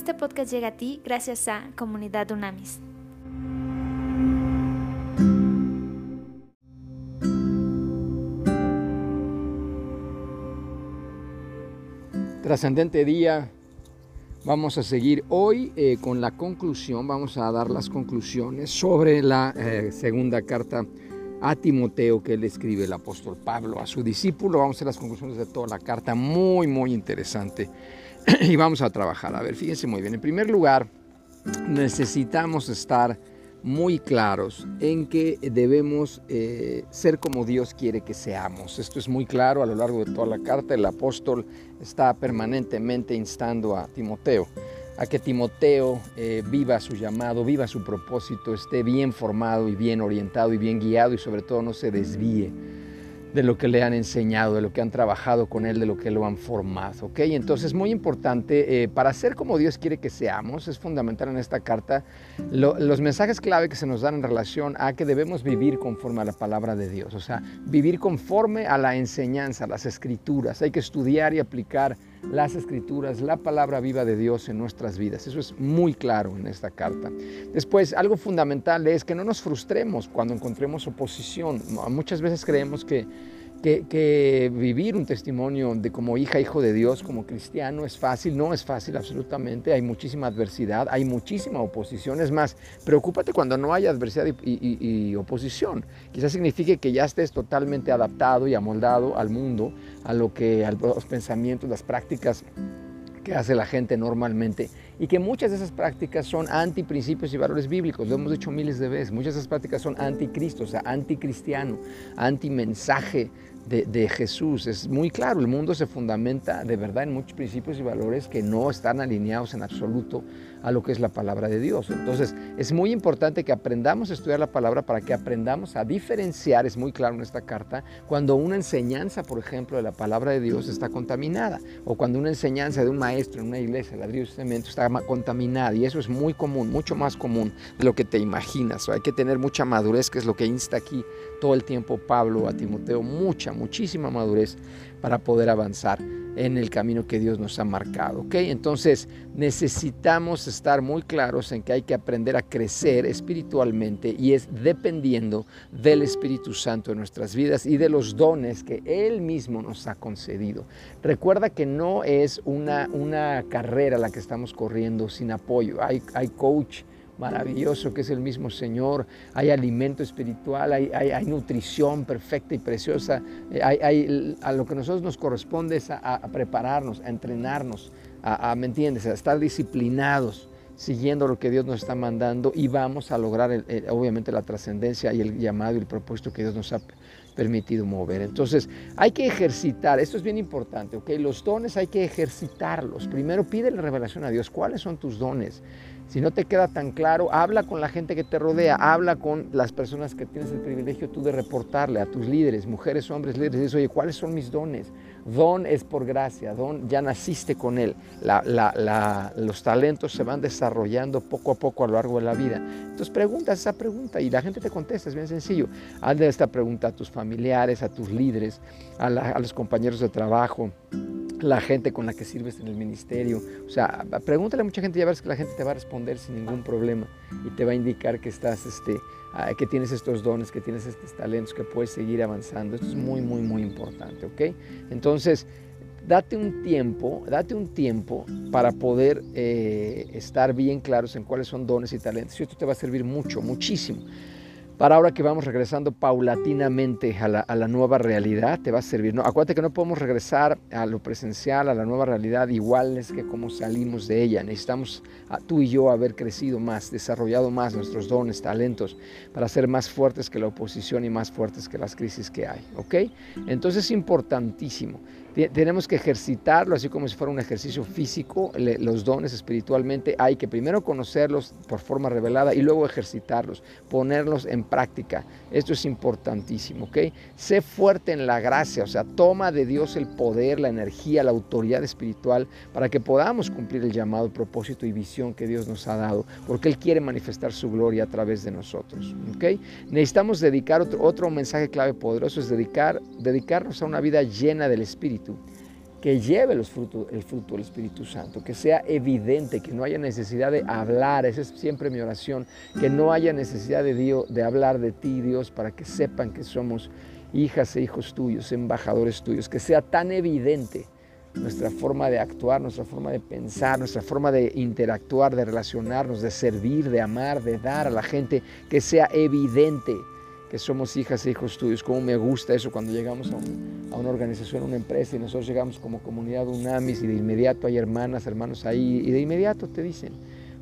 Este podcast llega a ti gracias a Comunidad Unamis. Trascendente día. Vamos a seguir hoy eh, con la conclusión, vamos a dar las conclusiones sobre la eh, segunda carta a Timoteo que le escribe el apóstol Pablo a su discípulo. Vamos a hacer las conclusiones de toda la carta, muy, muy interesante. y vamos a trabajar. A ver, fíjense muy bien. En primer lugar, necesitamos estar muy claros en que debemos eh, ser como Dios quiere que seamos. Esto es muy claro a lo largo de toda la carta. El apóstol está permanentemente instando a Timoteo a que Timoteo eh, viva su llamado, viva su propósito, esté bien formado y bien orientado y bien guiado y sobre todo no se desvíe de lo que le han enseñado, de lo que han trabajado con él, de lo que lo han formado. ¿ok? Entonces es muy importante, eh, para ser como Dios quiere que seamos, es fundamental en esta carta los mensajes clave que se nos dan en relación a que debemos vivir conforme a la palabra de Dios, o sea, vivir conforme a la enseñanza, a las escrituras. Hay que estudiar y aplicar las escrituras, la palabra viva de Dios en nuestras vidas. Eso es muy claro en esta carta. Después, algo fundamental es que no nos frustremos cuando encontremos oposición. Muchas veces creemos que que, vivir un testimonio de como hija, hijo de Dios, como cristiano es fácil, no es fácil absolutamente, hay muchísima adversidad, hay muchísima oposición, es más, preocúpate cuando no haya adversidad y, oposición, quizás signifique que ya estés totalmente adaptado y amoldado al mundo, a lo que, a los pensamientos, las prácticas que hace la gente normalmente y que muchas de esas prácticas son antiprincipios y valores bíblicos, lo hemos dicho miles de veces, muchas de esas prácticas son anticristo, o sea, anticristiano, antimensaje de, Jesús. Es muy claro, el mundo se fundamenta de verdad en muchos principios y valores que no están alineados en absoluto a lo que es la palabra de Dios. Entonces, es muy importante que aprendamos a estudiar la palabra para que aprendamos a diferenciar, es muy claro en esta carta, cuando una enseñanza, por ejemplo, de la palabra de Dios está contaminada, o cuando una enseñanza de un maestro en una iglesia, ladrillo y cemento, está contaminada. Y eso es muy común, mucho más común de lo que te imaginas. hay que tener mucha madurez, que es lo que insta aquí todo el tiempo Pablo a Timoteo, mucha, muchísima madurez para poder avanzar en el camino que Dios nos ha marcado. ¿ok? Entonces necesitamos estar muy claros en que hay que aprender a crecer espiritualmente y es dependiendo del Espíritu Santo en nuestras vidas y de los dones que Él mismo nos ha concedido. Recuerda que no es una, una carrera la que estamos corriendo sin apoyo. Hay, hay coach maravilloso que es el mismo Señor, hay alimento espiritual, hay, hay, nutrición perfecta y preciosa, eh, a lo que a nosotros nos corresponde es a, prepararnos, a entrenarnos, a, ¿me entiendes?, a estar disciplinados siguiendo lo que Dios nos está mandando y vamos a lograr obviamente la trascendencia y el llamado y el propósito que Dios nos ha permitido mover. Entonces hay que ejercitar, esto es bien importante, ¿ok? Los dones hay que ejercitarlos. Primero pide la revelación a Dios, ¿cuáles son tus dones? Si no te queda tan claro, habla con la gente que te rodea, habla con las personas que tienes el privilegio tú de reportarle, a tus líderes, mujeres, hombres, líderes. Dices, oye, ¿cuáles son mis dones? Don es por gracia, don ya naciste con él. los talentos se van desarrollando poco a poco a lo largo de la vida. Entonces preguntas esa pregunta y la gente te contesta, es bien sencillo. Hazle esta pregunta a tus familiares, a tus líderes, a, a los compañeros de trabajo la gente con la que sirves en el ministerio. O sea, pregúntale a mucha gente, ya verás que la gente te va a responder sin ningún problema y te va a indicar que estás, este, ah, que tienes estos dones, que tienes estos talentos, que puedes seguir avanzando. Esto es muy, muy, muy importante, ¿ok? Entonces, date un tiempo, date un tiempo para poder eh, estar bien claros en cuáles son dones y talentos. Y esto te va a servir mucho, muchísimo para ahora que vamos regresando paulatinamente a la, nueva realidad, te va a servir. Acuérdate que no podemos regresar a lo presencial, a la nueva realidad, iguales que como salimos de ella. Necesitamos a, tú y yo haber crecido más, desarrollado más nuestros dones, talentos, para ser más fuertes que la oposición y más fuertes que las crisis que hay. ¿Ok? Entonces es importantísimo tenemos que ejercitarlo, así como si fuera un ejercicio físico, los dones espiritualmente hay que primero conocerlos por forma revelada y luego ejercitarlos, ponerlos en práctica. Esto es importantísimo, ¿ok? Sé fuerte en la gracia, o sea, toma de Dios el poder, la energía, la autoridad espiritual para que podamos cumplir el llamado, propósito y visión que Dios nos ha dado, porque Él quiere manifestar su gloria a través de nosotros, ¿ok? Necesitamos dedicar otro, otro mensaje clave poderoso, es dedicar, dedicarnos a una vida llena del Espíritu que lleve los frutos, el fruto del Espíritu Santo, que sea evidente, que no haya necesidad de hablar, esa es siempre mi oración, que no haya necesidad de, Dios, de hablar de ti, Dios, para que sepan que somos hijas e hijos tuyos, embajadores tuyos, que sea tan evidente nuestra forma de actuar, nuestra forma de pensar, nuestra forma de interactuar, de relacionarnos, de servir, de amar, de dar a la gente, que sea evidente que somos hijas e hijos tuyos. Como me gusta eso cuando llegamos a, una organización, a una empresa y nosotros llegamos como comunidad UNAMIS y de inmediato hay hermanas, hermanos ahí y de inmediato te dicen,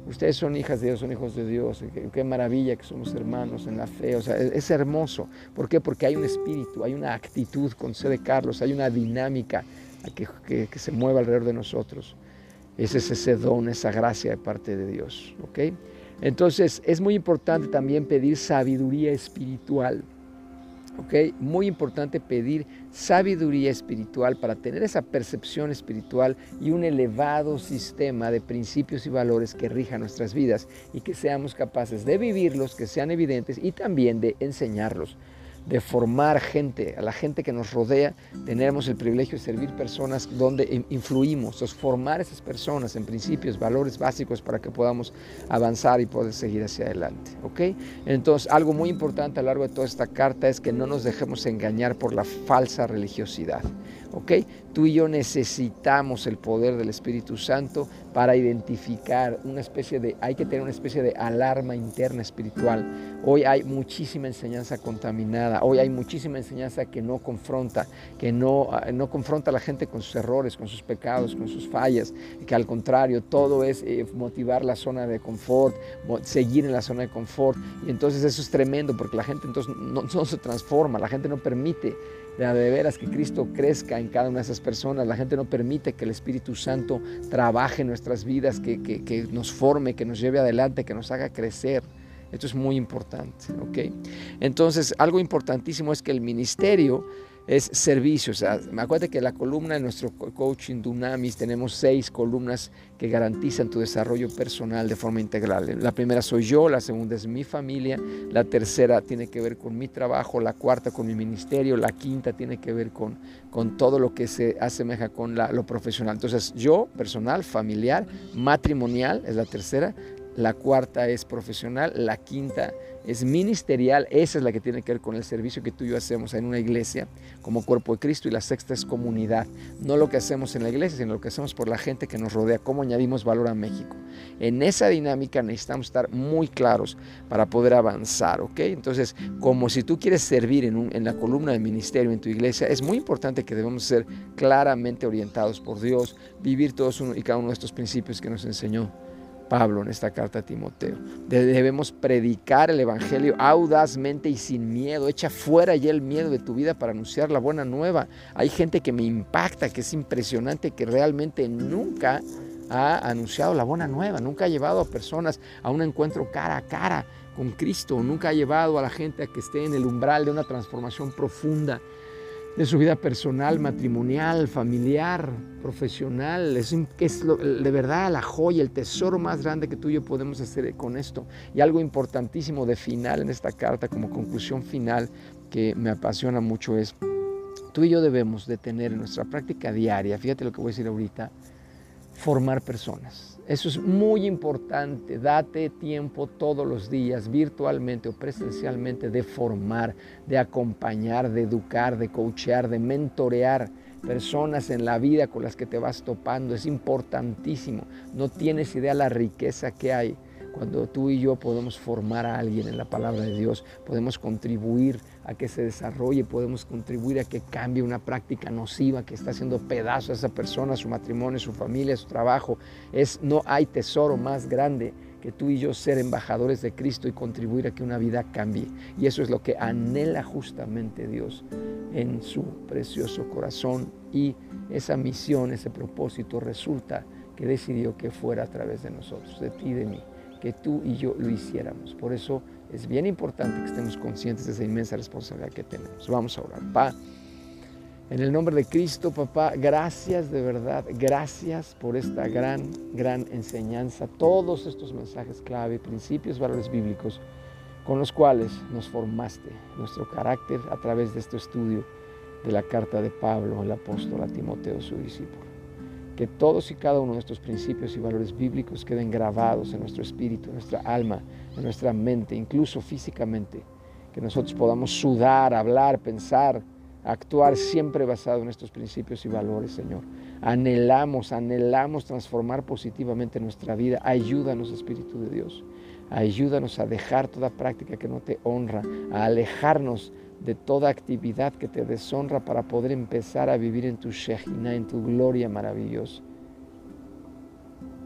ustedes son hijas de Dios, son hijos de Dios, qué, maravilla que somos hermanos en la fe, o sea, es, hermoso. ¿Por qué? Porque hay un espíritu, hay una actitud con C de Carlos, hay una dinámica que, que se mueva alrededor de nosotros. Ese es ese don, esa gracia de parte de Dios, ¿ok? Entonces es muy importante también pedir sabiduría espiritual. ¿ok? Muy importante pedir sabiduría espiritual para tener esa percepción espiritual y un elevado sistema de principios y valores que rijan nuestras vidas y que seamos capaces de vivirlos, que sean evidentes y también de enseñarlos de formar gente, a la gente que nos rodea, tenemos el privilegio de servir personas donde influimos, es formar esas personas en principios, valores básicos para que podamos avanzar y poder seguir hacia adelante. ¿ok? Entonces, algo muy importante a lo largo de toda esta carta es que no nos dejemos engañar por la falsa religiosidad. ¿ok? Tú y yo necesitamos el poder del Espíritu Santo para identificar una especie de, hay que tener una especie de alarma interna espiritual. Hoy hay muchísima enseñanza contaminada, hoy hay muchísima enseñanza que no confronta, que no, ah, no confronta a la gente con sus errores, con sus pecados, con sus fallas, que al contrario, todo es eh, motivar la zona de confort, seguir en la zona de confort. Y entonces eso es tremendo porque la gente entonces no, no se transforma, la gente no permite de veras que Cristo crezca en cada una de esas personas. La gente no permite que el Espíritu Santo trabaje en nuestras vidas, que, que, nos forme, que nos lleve adelante, que nos haga crecer. Esto es muy importante, ¿ok? Entonces, algo importantísimo es que el ministerio es servicio. O sea, acuerdo que la columna de nuestro coaching Dunamis tenemos seis columnas que garantizan tu desarrollo personal de forma integral. La primera soy yo, la segunda es mi familia, la tercera tiene que ver con mi trabajo, la cuarta con mi ministerio, la quinta tiene que ver con, con todo lo que se asemeja con lo profesional. Entonces yo, personal, familiar, matrimonial es la tercera, la cuarta es profesional, la quinta es ministerial, esa es la que tiene que ver con el servicio que tú y yo hacemos en una iglesia como cuerpo de Cristo y la sexta es comunidad, no lo que hacemos en la iglesia, sino lo que hacemos por la gente que nos rodea, cómo añadimos valor a México. En esa dinámica necesitamos estar muy claros para poder avanzar, ¿ok? Entonces, como si tú quieres servir en, la columna del ministerio en tu iglesia, es muy importante que debemos ser claramente orientados por Dios, vivir todos uno y cada uno de estos principios que nos enseñó Pablo en esta carta a Timoteo. Debemos predicar el Evangelio audazmente y sin miedo. Echa fuera ya el miedo de tu vida para anunciar la buena nueva. Hay gente que me impacta, que es impresionante, que realmente nunca ha anunciado la buena nueva, nunca ha llevado a personas a un encuentro cara a cara con Cristo, nunca ha llevado a la gente a que esté en el umbral de una transformación profunda de su vida personal, matrimonial, familiar, profesional. Es, es de verdad la joya, el tesoro más grande que tú y yo podemos hacer con esto. Y algo importantísimo de final en esta carta, como conclusión final, que me apasiona mucho es, tú y yo debemos de tener en nuestra práctica diaria, fíjate lo que voy a decir ahorita, formar personas eso es muy importante. Date tiempo todos los días, virtualmente o presencialmente, de formar, de acompañar, de educar, de coachear, de mentorear personas en la vida con las que te vas topando. Es importantísimo. No tienes idea la riqueza que hay cuando tú y yo podemos formar a alguien en la palabra de Dios, podemos contribuir a que se desarrolle, podemos contribuir a que cambie una práctica nociva que está haciendo pedazos a esa persona, su matrimonio, su familia, su trabajo. Es, no hay tesoro más grande que tú y yo ser embajadores de Cristo y contribuir a que una vida cambie. Y eso es lo que anhela justamente Dios en su precioso corazón y esa misión, ese propósito resulta que decidió que fuera a través de nosotros, de ti y de mí que tú y yo lo hiciéramos. Por eso es bien importante que estemos conscientes de esa inmensa responsabilidad que tenemos. Vamos a orar. Pa, en el nombre de Cristo, papá, gracias de verdad, gracias por esta gran, gran enseñanza, todos estos mensajes clave, principios, valores bíblicos con los cuales nos formaste nuestro carácter a través de este estudio de la carta de Pablo, el apóstol a Timoteo, su discípulo. Que todos y cada uno de estos principios y valores bíblicos queden grabados en nuestro espíritu, en nuestra alma, en nuestra mente, incluso físicamente. Que nosotros podamos sudar, hablar, pensar, actuar siempre basado en estos principios y valores, Señor. Anhelamos, anhelamos transformar positivamente nuestra vida. Ayúdanos, Espíritu de Dios. Ayúdanos a dejar toda práctica que no te honra, a alejarnos de toda actividad que te deshonra para poder empezar a vivir en tu Shekhinah, en tu gloria maravillosa.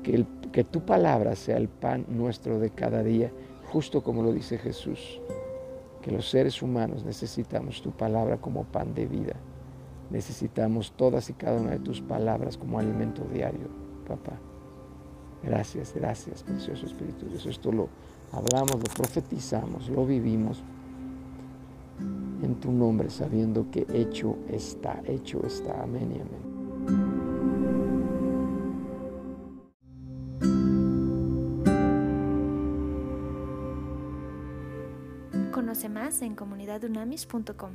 Que, tu palabra sea el pan nuestro de cada día, justo como lo dice Jesús. Que los seres humanos necesitamos tu palabra como pan de vida. Necesitamos todas y cada una de tus palabras como alimento diario, papá. Gracias, gracias, precioso Espíritu Dios. Esto lo hablamos, lo profetizamos, lo vivimos tu nombre, sabiendo que hecho está, hecho está. Amén y amén. Conoce más en comunidadunamis.com.